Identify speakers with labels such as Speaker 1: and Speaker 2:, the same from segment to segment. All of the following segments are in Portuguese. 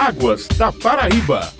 Speaker 1: Águas da Paraíba.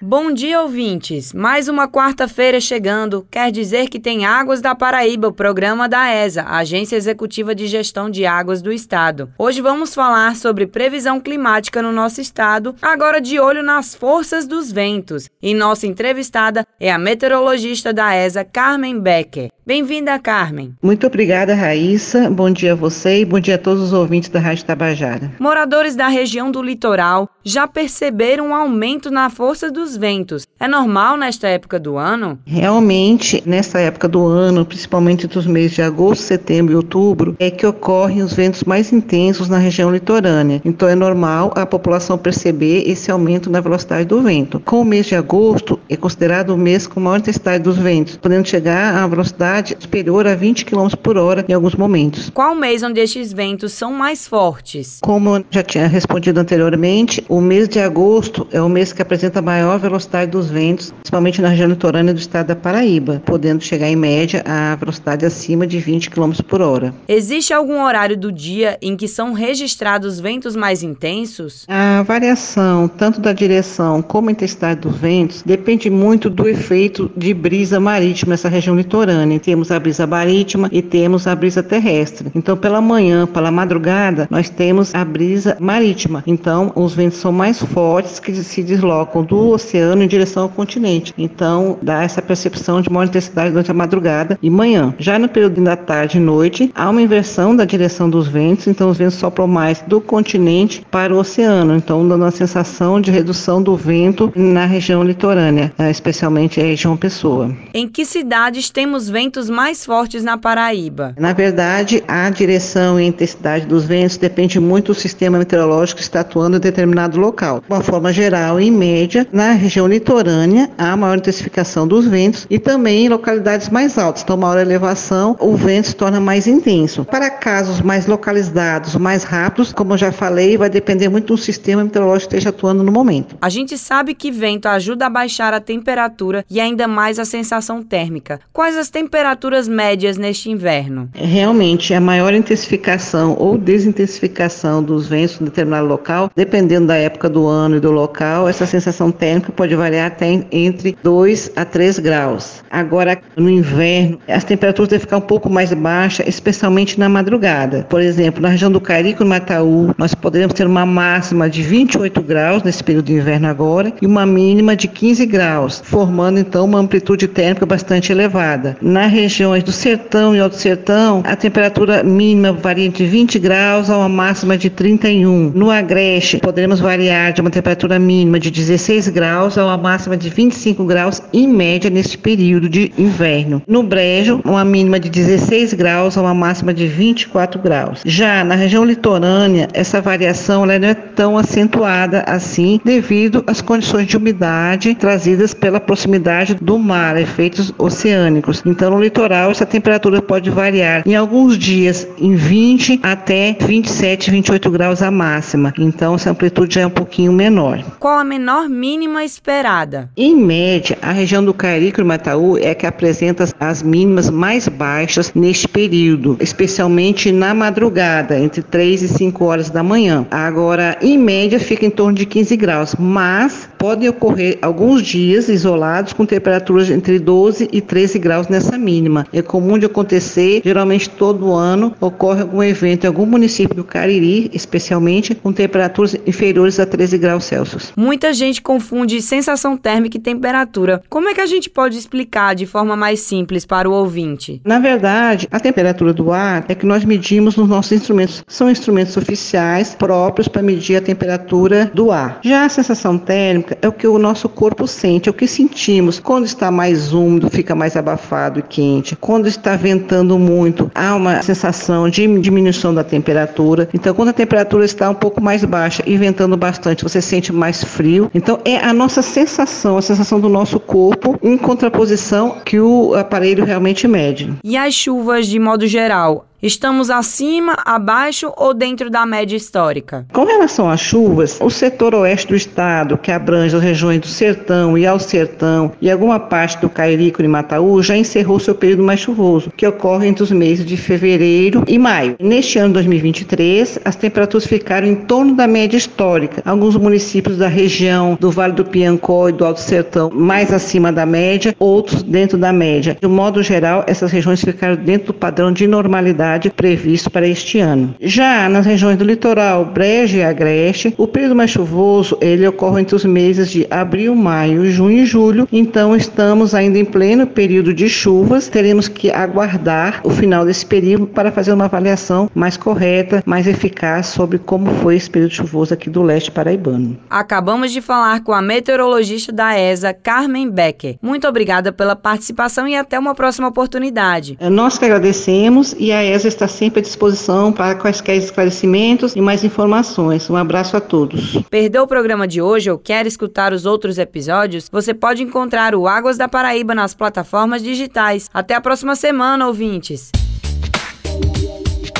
Speaker 2: Bom dia, ouvintes! Mais uma quarta-feira chegando, quer dizer que tem Águas da Paraíba, o programa da ESA, Agência Executiva de Gestão de Águas do Estado. Hoje vamos falar sobre previsão climática no nosso estado, agora de olho nas forças dos ventos. E nossa entrevistada é a meteorologista da ESA, Carmen Becker. Bem-vinda, Carmen.
Speaker 3: Muito obrigada, Raíssa. Bom dia a você e bom dia a todos os ouvintes da Rádio Tabajara.
Speaker 2: Moradores da região do litoral já perceberam um aumento na força dos ventos. É normal nesta época do ano?
Speaker 3: Realmente, nesta época do ano, principalmente entre os meses de agosto, setembro e outubro, é que ocorrem os ventos mais intensos na região litorânea. Então é normal a população perceber esse aumento na velocidade do vento. Com o mês de agosto, é considerado o mês com maior intensidade dos ventos, podendo chegar a velocidade velocidade superior a 20 km por hora em alguns momentos.
Speaker 2: Qual mês onde estes ventos são mais fortes?
Speaker 3: Como eu já tinha respondido anteriormente, o mês de agosto é o mês que apresenta a maior velocidade dos ventos, principalmente na região litorânea do estado da Paraíba, podendo chegar em média a velocidade acima de 20 km por hora.
Speaker 2: Existe algum horário do dia em que são registrados ventos mais intensos?
Speaker 3: A variação tanto da direção como a intensidade dos ventos depende muito do efeito de brisa marítima nessa região litorânea temos a brisa marítima e temos a brisa terrestre. Então, pela manhã, pela madrugada, nós temos a brisa marítima. Então, os ventos são mais fortes que se deslocam do oceano em direção ao continente. Então, dá essa percepção de maior intensidade durante a madrugada e manhã. Já no período da tarde e noite, há uma inversão da direção dos ventos, então os ventos sopram mais do continente para o oceano, então dando uma sensação de redução do vento na região litorânea, eh, especialmente a região Pessoa.
Speaker 2: Em que cidades temos ventos ventos mais fortes na Paraíba?
Speaker 3: Na verdade, a direção e a intensidade dos ventos depende muito do sistema meteorológico que está atuando em determinado local. De uma forma geral, em média, na região litorânea, há maior intensificação dos ventos e também em localidades mais altas. Então, maior elevação, o vento se torna mais intenso. Para casos mais localizados, mais rápidos, como eu já falei, vai depender muito do sistema meteorológico que esteja atuando no momento.
Speaker 2: A gente sabe que vento ajuda a baixar a temperatura e ainda mais a sensação térmica. Quais as temperaturas temperaturas médias neste inverno?
Speaker 3: Realmente, a maior intensificação ou desintensificação dos ventos em determinado local, dependendo da época do ano e do local, essa sensação térmica pode variar até entre 2 a 3 graus. Agora, no inverno, as temperaturas devem ficar um pouco mais baixas, especialmente na madrugada. Por exemplo, na região do Carico e Mataú, nós poderemos ter uma máxima de 28 graus nesse período de inverno agora e uma mínima de 15 graus, formando então uma amplitude térmica bastante elevada. Na regiões do sertão e alto sertão, a temperatura mínima varia entre 20 graus a uma máxima de 31. No agreste, poderemos variar de uma temperatura mínima de 16 graus a uma máxima de 25 graus em média neste período de inverno. No brejo, uma mínima de 16 graus a uma máxima de 24 graus. Já na região litorânea, essa variação não é tão acentuada assim devido às condições de umidade trazidas pela proximidade do mar, efeitos oceânicos. Então, no litoral, essa temperatura pode variar em alguns dias em 20 até 27, 28 graus a máxima. Então, essa amplitude já é um pouquinho menor.
Speaker 2: Qual a menor mínima esperada?
Speaker 3: Em média, a região do Carico e Mataú é que apresenta as mínimas mais baixas neste período, especialmente na madrugada, entre 3 e 5 horas da manhã. Agora, em média, fica em torno de 15 graus, mas podem ocorrer alguns dias isolados com temperaturas entre 12 e 13 graus nessa mínima. É comum de acontecer, geralmente todo ano ocorre algum evento em algum município do Cariri, especialmente, com temperaturas inferiores a 13 graus Celsius.
Speaker 2: Muita gente confunde sensação térmica e temperatura. Como é que a gente pode explicar de forma mais simples para o ouvinte?
Speaker 3: Na verdade, a temperatura do ar é que nós medimos nos nossos instrumentos. São instrumentos oficiais próprios para medir a temperatura do ar. Já a sensação térmica é o que o nosso corpo sente, é o que sentimos. Quando está mais úmido, fica mais abafado e quente quente. Quando está ventando muito, há uma sensação de diminuição da temperatura. Então, quando a temperatura está um pouco mais baixa e ventando bastante, você sente mais frio. Então, é a nossa sensação, a sensação do nosso corpo em contraposição que o aparelho realmente mede.
Speaker 2: E as chuvas, de modo geral, Estamos acima, abaixo ou dentro da média histórica?
Speaker 3: Com relação às chuvas, o setor oeste do estado, que abrange as regiões do Sertão e ao Sertão e alguma parte do Cairico e Mataú, já encerrou seu período mais chuvoso, que ocorre entre os meses de fevereiro e maio. Neste ano 2023, as temperaturas ficaram em torno da média histórica. Alguns municípios da região do Vale do Piancó e do Alto Sertão mais acima da média, outros dentro da média. De modo geral, essas regiões ficaram dentro do padrão de normalidade previsto para este ano. Já nas regiões do litoral, Brejo e Agreste, o período mais chuvoso ele ocorre entre os meses de abril, maio, junho e julho. Então estamos ainda em pleno período de chuvas. Teremos que aguardar o final desse período para fazer uma avaliação mais correta, mais eficaz sobre como foi esse período chuvoso aqui do leste paraibano.
Speaker 2: Acabamos de falar com a meteorologista da ESA, Carmen Becker. Muito obrigada pela participação e até uma próxima oportunidade.
Speaker 3: É, nós que agradecemos e a ESA está sempre à disposição para quaisquer esclarecimentos e mais informações. Um abraço a todos.
Speaker 2: Perdeu o programa de hoje ou quer escutar os outros episódios? Você pode encontrar o Águas da Paraíba nas plataformas digitais. Até a próxima semana, ouvintes.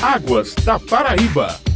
Speaker 1: Águas da Paraíba.